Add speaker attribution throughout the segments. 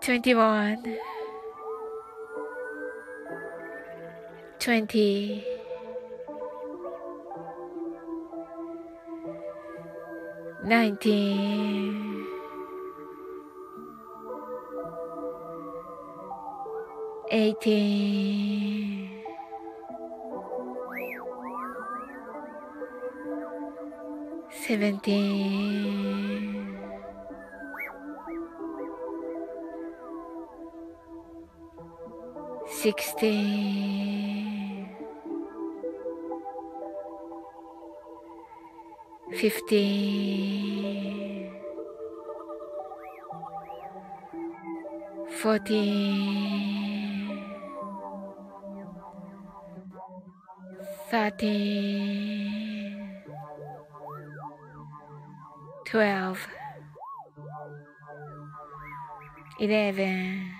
Speaker 1: 21 20 19 18 17 16 15 14 13 12 11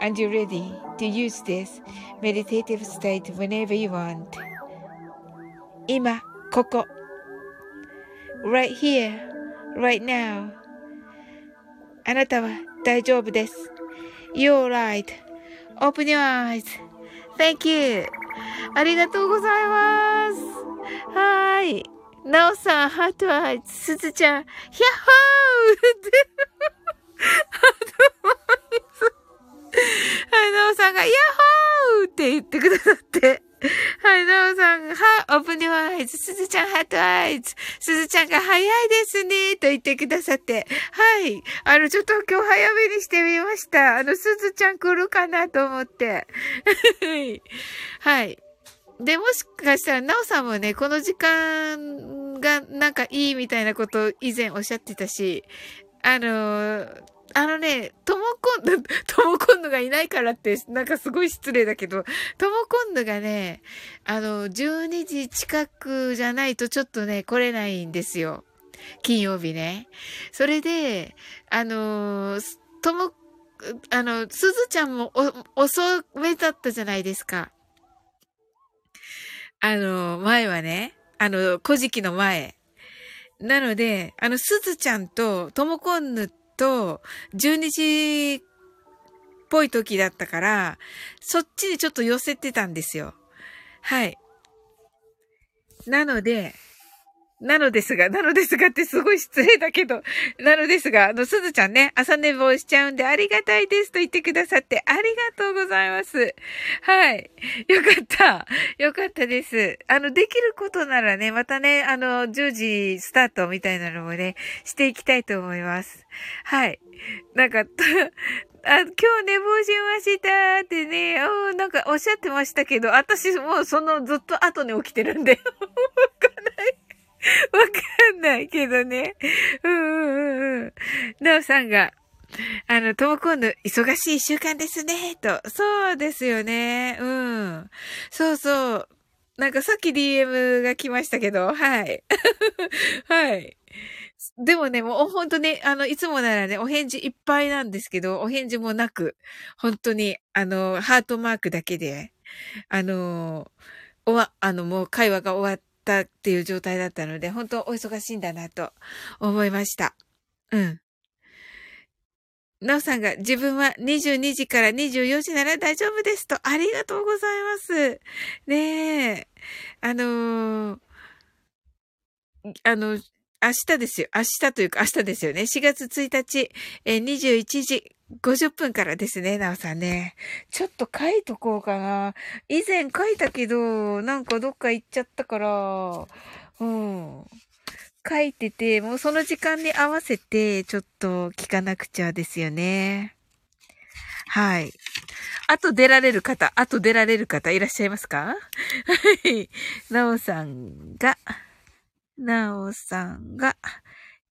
Speaker 1: and you're ready to use this meditative state whenever you want. 今、ここ。right here, right now. あなたは大丈夫です。You're right. Open your eyes. Thank you. ありがとうございます。はい。なおさん、ハートアイズ、すずちゃん、ヒャッホーハートアイズ。 はい、なおさんが、ヤッホーって言ってくださって。はい、なおさんが、は、 opening eyes、すずちゃん、 heart eyes。すずちゃんが、早いですね、と言ってくださって。はい。あの、ちょっと今日早めにしてみました。あの、すずちゃん来るかなと思って。はい。で、もしかしたら、なおさんもね、この時間がなんかいいみたいなことを以前おっしゃってたし、あのー、あのね、ともこんぬ、ともこんぬがいないからって、なんかすごい失礼だけど、ともこんぬがね、あの、12時近くじゃないとちょっとね、来れないんですよ。金曜日ね。それで、あの、とも、あの、すずちゃんも遅めだったじゃないですか。あの、前はね、あの、古事記の前。なので、あの、すずちゃんと、ともこんぬと、12時っぽい時だったから、そっちにちょっと寄せてたんですよ。はい。なので、なのですが、なのですがってすごい失礼だけど、なのですが、あの、すずちゃんね、朝寝坊しちゃうんでありがたいですと言ってくださってありがとうございます。はい。よかった。よかったです。あの、できることならね、またね、あの、10時スタートみたいなのもね、していきたいと思います。はい。なんか、あ、今日寝坊しましたってね、なんかおっしゃってましたけど、私もうそのずっと後に起きてるんで、わかんないけどね。うんうんうんうん。なおさんが、あの、ともこんの忙しい週間ですね、と。そうですよね。うん。そうそう。なんかさっき DM が来ましたけど、はい。はい。でもね、もう本当に、あの、いつもならね、お返事いっぱいなんですけど、お返事もなく、本当に、あの、ハートマークだけで、あの、おわ、あの、もう会話が終わっったっていう状態だったので、本当お忙しいんだなと思いました。うん。なおさんが自分は22時から24時なら大丈夫ですと、ありがとうございます。ねえ。あのー、あの、明日ですよ。明日というか明日ですよね。4月1日、え21時50分からですね、なおさんね。ちょっと書いとこうかな。以前書いたけど、なんかどっか行っちゃったから、うん。書いてて、もうその時間に合わせて、ちょっと聞かなくちゃですよね。はい。あと出られる方、あと出られる方いらっしゃいますか？はい。なおさんが、なおさんが、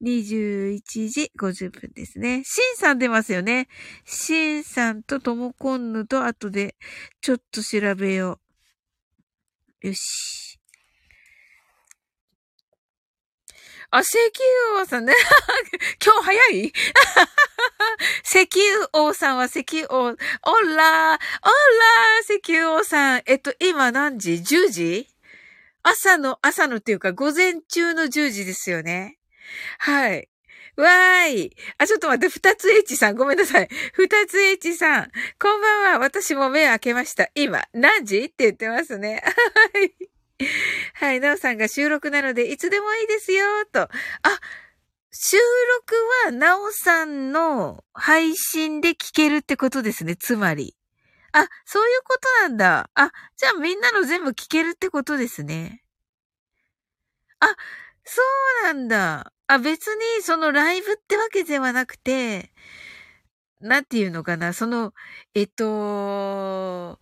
Speaker 1: 21時50分ですね。シンさん出ますよね。シンさんとともこんぬと後でちょっと調べよう。よし。あ、石油王さんね。今日早い？石油王さんは石油王。オラー、オラー、石油王さん。えっと、今何時 ?10 時？朝の、朝のっていうか、午前中の10時ですよね。はい。わーい。あ、ちょっと待って、二つ H さん、ごめんなさい。二つ H さん、こんばんは。私も目開けました。今、何時？って言ってますね。はい。はい、なおさんが収録なので、いつでもいいですよ、と。あ、収録は、なおさんの配信で聞けるってことですね、つまり。あ、そういうことなんだ。あ、じゃあみんなの全部聞けるってことですね。あ、そうなんだ。あ、別にそのライブってわけではなくて、なんていうのかな、その、えっと、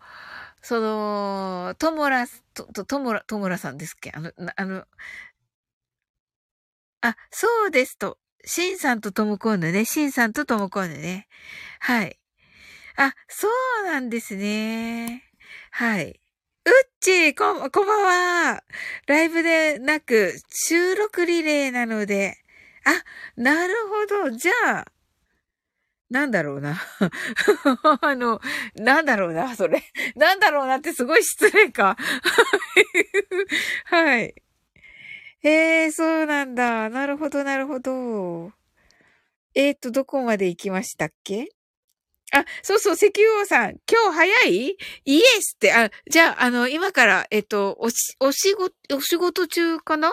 Speaker 1: その、ともら、と、と、ともら、ともらさんですっけ？あの、あの、あ、そうですと。シンさんとともこんぬね。シンさんとともこんぬね。はい。あ、そうなんですね。はい。うっち、こ、こんばんは。ライブでなく、収録リレーなので。あ、なるほど。じゃあ、なんだろうな。あの、なんだろうな、それ。なんだろうなってすごい失礼か。はい。ええー、そうなんだ。なるほど、なるほど。えっ、と、どこまで行きましたっけ？あ、そうそう、石油王さん、今日早い？イエスって、あ、じゃあ、あの、今から、えっと、おし、お仕事、お仕事中かな？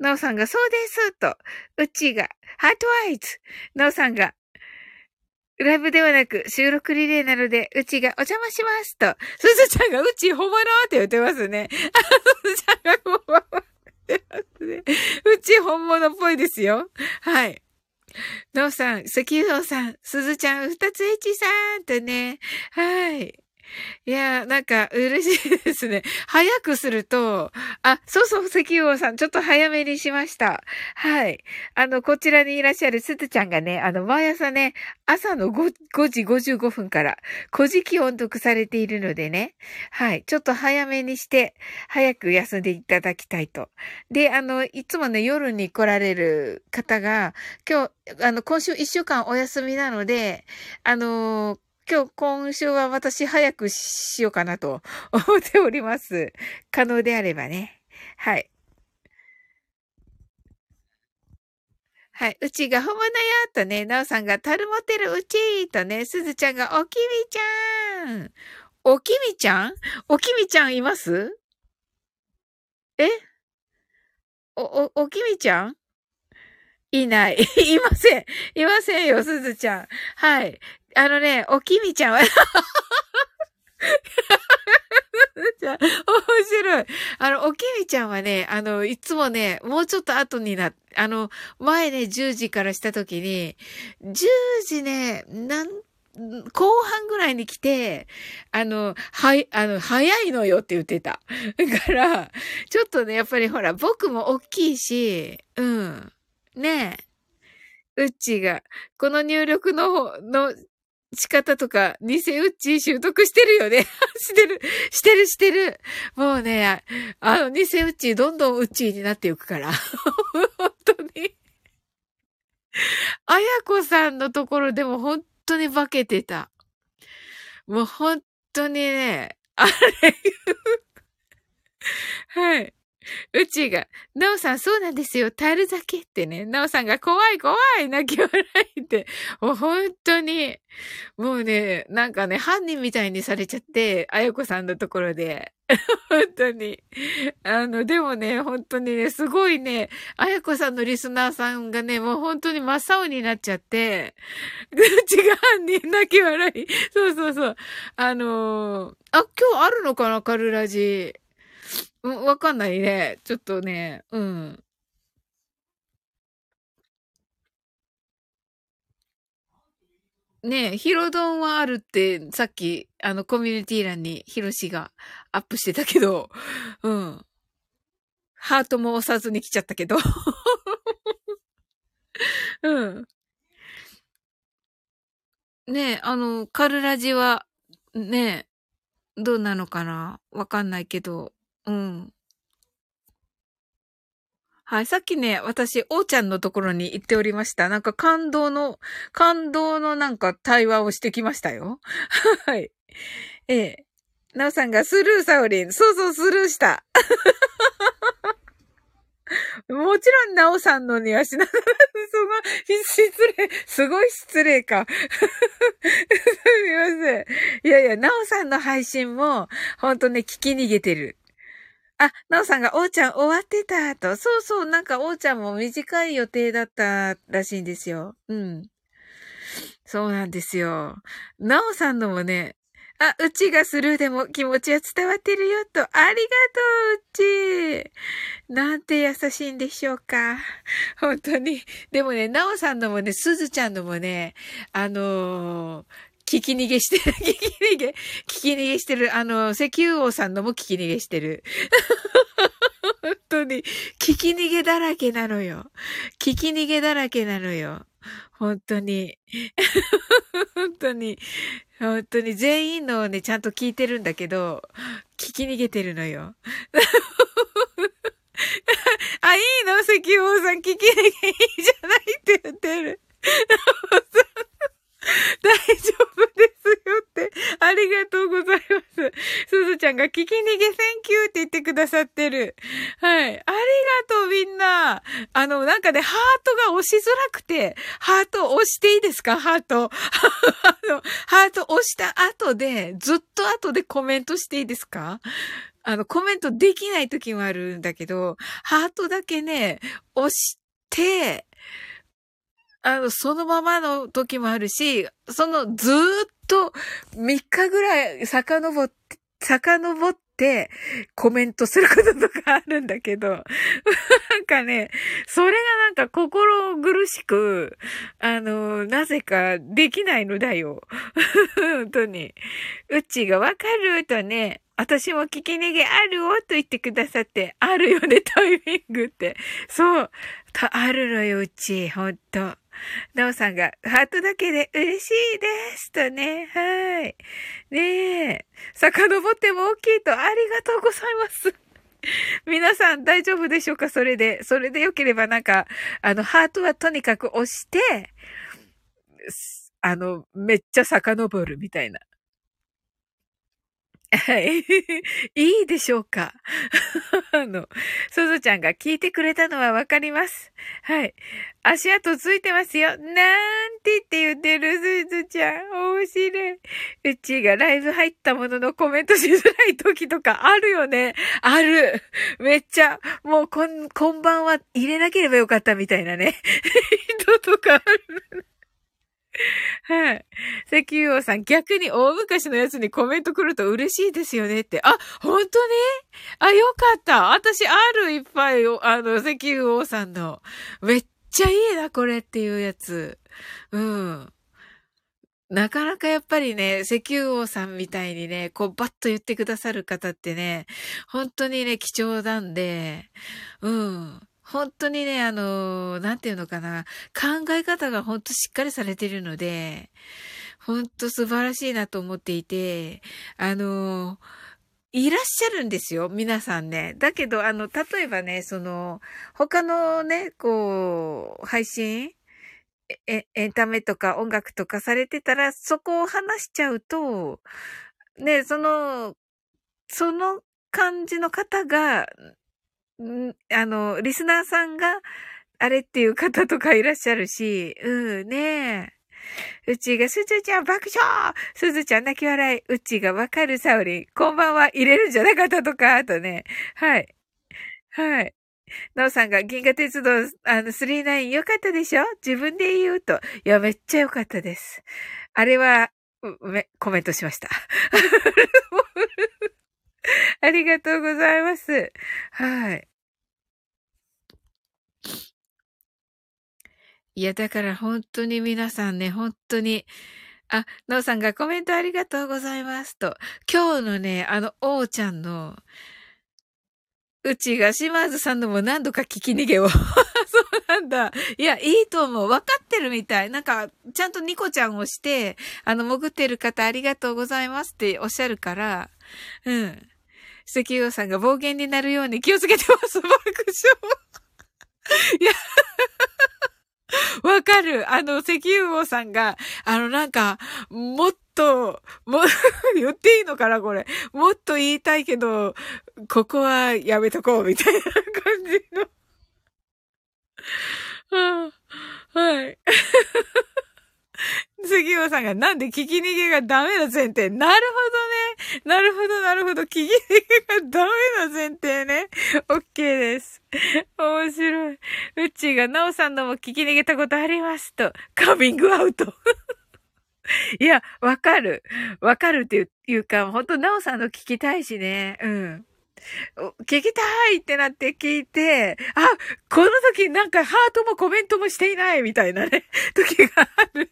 Speaker 1: なおさんが、そうです、と。うちが、ハートワイズ。なおさんが、ライブではなく収録リレーなので、うちがお邪魔しますと。すずちゃんがうち本物って言ってますね。あ、すずちゃんが本物って言ってますね。うち本物っぽいですよ。はい。のうさん、石油王さん、すずちゃん、ふたつえちさんとね。はい。いやー、なんか嬉しいですね。早くすると、あ、そうそう、石油王さん、ちょっと早めにしました。はい。あの、こちらにいらっしゃるすずちゃんがね、あの、毎朝ね、朝の 5, 5時55分から、古事記音読されているのでね、はい。ちょっと早めにして、早く休んでいただきたいと。で、あの、いつもね、夜に来られる方が、今日、あの、今週1週間お休みなので、あの今日、今週は私早くしようかなと 思っております。可能であればね。はい。はい。うちが本物よとね、なおさんがタルモテるうちとね、すずちゃんがおきみちゃん。おきみちゃん？おきみちゃんいます？え？お、お、おきみちゃん？いない。いません。いませんよ、すずちゃん。はい。あのね、おきみちゃんは じゃ面白い。あの、おきみちゃんはね、あの、いつもね、もうちょっと後にな、あの、前ね、10時からした時に、10時ね、なん、後半ぐらいに来て、あの、はい、あの、早いのよって言ってた。だから、ちょっとね、やっぱりほら、僕も大きいし、うん。ねえ。うっちーが、この入力の、の仕方とか、偽ウッチー習得してるよね。してる、してる、してる。もうね、あの、偽ウッチーどんどんウッチーになっていくから。本当に。あやこさんのところでも本当に化けてた。もう本当にね、あれ はい。うちが、なおさんそうなんですよ。タル酒ってね。なおさんが怖い怖い泣き笑いって。もう本当に、もうね、なんかね、犯人みたいにされちゃって、あやこさんのところで。本当に。あの、でもね、本当にね、すごいね、あやこさんのリスナーさんがね、もう本当に真っ青になっちゃって、うちが犯人泣き笑い。そうそうそう。あのー、あ、今日あるのかなカルラジ。わかんないね。ちょっとね、うん。ねえ、ヒロドンはあるって、さっき、あの、コミュニティ欄にヒロシがアップしてたけど、うん。ハートも押さずに来ちゃったけど。うん。ねえ、あの、カルラジは、ねえ、どうなのかな？わかんないけど、うん。はい。さっきね、私、おーちゃんのところに行っておりました。なんか感動の、感動のなんか対話をしてきましたよ。はい。ええ。なおさんがスルーサオリン。そうそう、スルーした。もちろん、なおさんのにはしな、すごい、失礼、すごい失礼か。すみません。いやいや、なおさんの配信も、ほんとね、聞き逃げてる。あ、なおさんが、おーちゃん終わってたと。そうそう、なんかおーちゃんも短い予定だったらしいんですよ。うん。そうなんですよ。なおさんのもね、あ、うちがスルーでも気持ちは伝わってるよと。ありがとう、うち。なんて優しいんでしょうか。本当に。でもね、なおさんのもね、すずちゃんのもね、あのー、聞き逃げしてる。聞き逃げ、聞き逃げしてる。あの、石油王さんのも聞き逃げしてる。本当に、聞き逃げだらけなのよ。聞き逃げだらけなのよ。本当に。本当に。本当に全員のをね、ちゃんと聞いてるんだけど、聞き逃げてるのよ。あ、いいの？石油王さん聞き逃げいいじゃないって言ってる丈夫ですよって。ありがとうございます。すずちゃんが聞き逃げ thank you って言ってくださってる。はい。ありがとうみんな。あの、なんかね、ハートが押しづらくて、ハート押していいですか？ハート。あの、ハート押した後で、ずっと後でコメントしていいですか？あの、コメントできない時もあるんだけど、ハートだけね、押して、あの、そのままの時もあるし、そのずーっと3日ぐらい遡って、遡ってコメントすることとかあるんだけど、なんかね、それがなんか心苦しく、あの、なぜかできないのだよ。本当に。うちがわかるとね、私も聞き逃げあるおと言ってくださって、あるよね、タイミングって。そう。あるのよ、うち、ほんと。なおさんが、ハートだけで嬉しいですとね。はい。ねえ。遡っても大きいとありがとうございます。皆さん大丈夫でしょうか？それで。それでよければなんか、あの、ハートはとにかく押して、あの、めっちゃ遡るみたいな。はい。いいでしょうか？あの、すずちゃんが聞いてくれたのはわかります。はい。足跡ついてますよ。なんてって言ってる、すずちゃん。面白い。うちがライブ入ったもののコメントしづらい時とかあるよね。ある。めっちゃ、もうこん、こんばんは入れなければよかったみたいなね。人とかある。はい。石油王さん、逆に大昔のやつにコメント来ると嬉しいですよねって。あ、本当にあ、よかった。私、あるいっぱい、あの、石油王さんの。めっちゃいいな、これっていうやつ。うん。なかなかやっぱりね、石油王さんみたいにね、こうバッと言ってくださる方ってね、本当にね、貴重なんで、うん。本当にね、あの、なんていうのかな、考え方が本当しっかりされているので、本当素晴らしいなと思っていて、あの、いらっしゃるんですよ、皆さんね。だけど、あの、例えばね、その、他のね、こう、配信え、エンタメとか音楽とかされてたら、そこを話しちゃうと、ね、その、その感じの方が、んあの、リスナーさんが、あれっていう方とかいらっしゃるし、うん、ねえ。うちが、すずちゃん爆笑すずちゃん泣き笑い。うちがわかるサウリン。こんばんは入れるんじゃなかったとか、あとね。はい。はい。なおさんが銀河鉄道、あの、39良かったでしょ？自分で言うと。いや、めっちゃ良かったです。あれは、め、コメントしました。ありがとうございます。はい。いや、だから本当に皆さんね、本当に、あ、のうさんがコメントありがとうございますと。今日のね、あの、おうちゃんの、うちが島津さんのも何度か聞き逃げを。そうなんだ。いや、いいと思う。分かってるみたい。なんか、ちゃんとニコちゃんをして、あの、潜ってる方ありがとうございますっておっしゃるから、うん。石油さんが暴言になるように気をつけてます。爆笑。いや、わかる。あの、石油王さんが、あの、なんか、もっと、も、言っていいのかなこれ。もっと言いたいけど、ここはやめとこう、みたいな感じの。はあ、はい。杉尾さんがなんで聞き逃げがダメな前提。なるほどね。なるほど、なるほど。聞き逃げがダメな前提ね。オッケーです。面白い。うちがなおさんのも聞き逃げたことありますと。カミングアウト。いや、わかる。わかるっていうか、ほんとなおさんの聞きたいしね。うん。聞きたいってなって聞いて、あ、この時なんかハートもコメントもしていないみたいなね、時がある。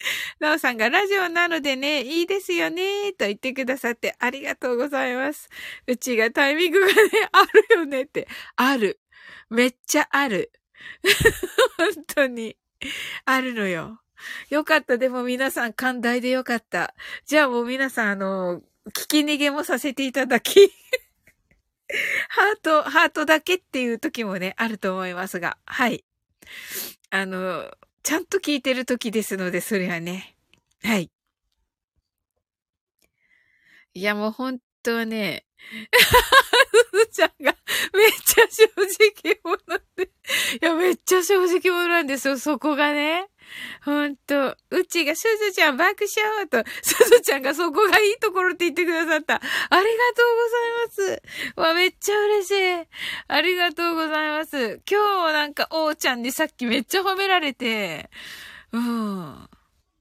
Speaker 1: なおさんがラジオなのでね、いいですよね、と言ってくださってありがとうございます。うちがタイミングがね、あるよねって。ある。めっちゃある。本当に。あるのよ。よかった。でも皆さん寛大でよかった。じゃあもう皆さんあの、聞き逃げもさせていただきハート、ハートだけっていう時もね、あると思いますが、はい。あの、ちゃんと聞いてる時ですので、それはね。はい。いや、もう本当はね、すずちゃんがめっちゃ正直者で。いや、めっちゃ正直者なんですよ、そこがね。ほんと。うちがすずちゃん爆笑と、すずちゃんがそこがいいところって言ってくださった。ありがとうございます。わ、めっちゃ嬉しい。ありがとうございます。今日なんか、おーちゃんにさっきめっちゃ褒められて、うん。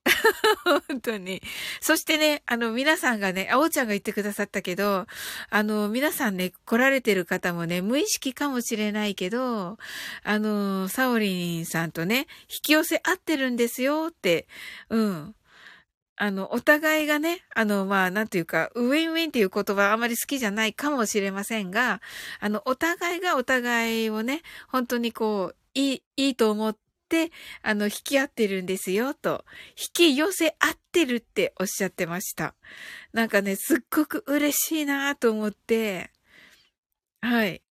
Speaker 1: 本当に。そしてね、あの、皆さんがね、あおちゃんが言ってくださったけど、あの、皆さんね、来られてる方もね、無意識かもしれないけど、あの、サオリンさんとね、引き寄せ合ってるんですよって、うん。あの、お互いがね、あの、まあ、なんていうか、ウィンウィンっていう言葉あまり好きじゃないかもしれませんが、あの、お互いがお互いをね、本当にこう、いい、いいと思って、あの、引き合ってるんですよ、と。引き寄せ合ってるっておっしゃってました。なんかね、すっごく嬉しいなと思って、はい。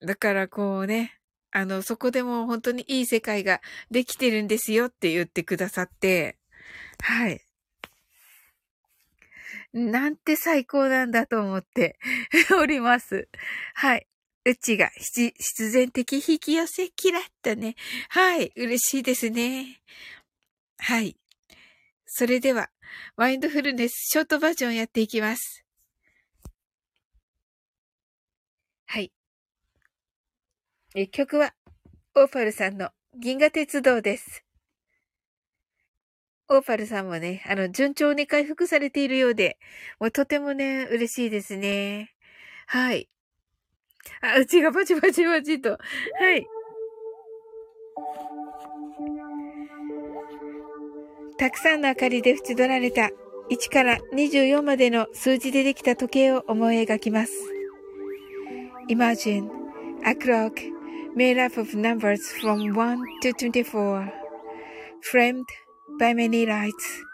Speaker 1: だからこうね、あの、そこでも本当にいい世界ができてるんですよって言ってくださって、はい。なんて最高なんだと思っております。はい。うちが必然的引き寄せキラッとね。はい。嬉しいですね。はい。それでは、マインドフルネスショートバージョンやっていきます。はい。え曲は、オーパルさんの銀河鉄道です。オーパルさんもね、あの、順調に回復されているようで、もうとてもね、嬉しいですね。はい。あ、うちがパチパチパチと。はい。たくさんの明かりで縁取られた1から24までの数字でできた時計を思い描きます。Imagine a clock made up of numbers from 1 to 24, framed by many lights.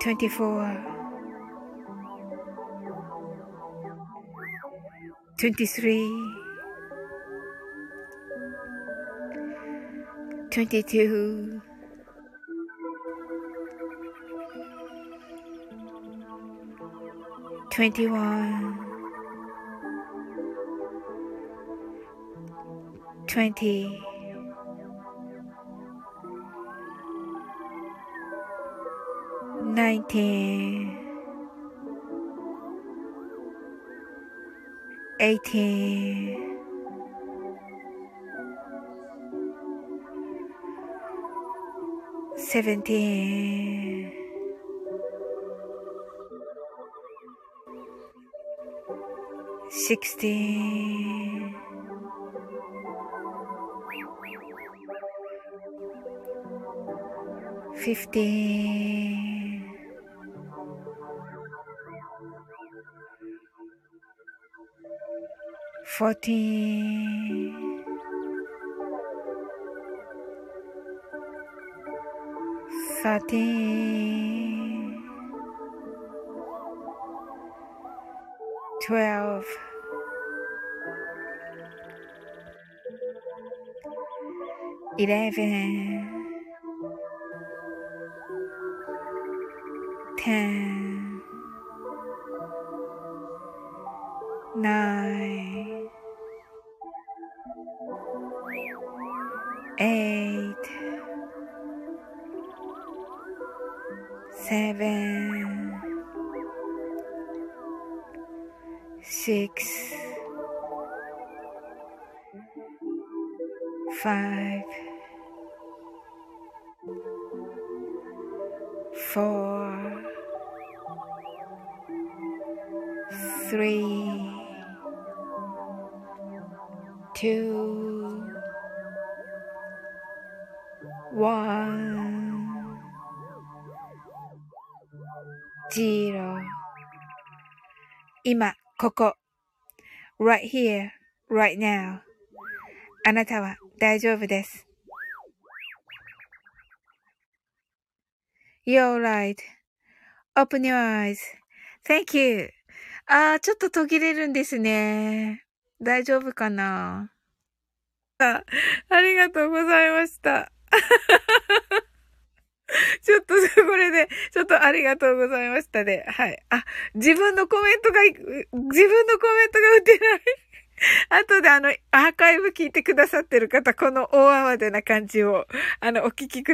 Speaker 1: 24 23 22 21 20 nineteen, eighteen, seventeen, sixteen, fifteen. Fourteen, thirteen, twelve, eleven, ten, five, four, three, two, one, zero 今、ここ。right here, right now. あなたは 大丈夫です。You're right.Open your eyes.Thank you. あー、ちょっと途切れるんですね。大丈夫かな？ありがとうございました。ちょっと、これで、ちょっとありがとうございましたね。はい。あ、自分のコメントが、自分のコメントが打てない。後であの、アーカイブ聞いてくださってる方、この大慌てな感じを、あの、お聞きください。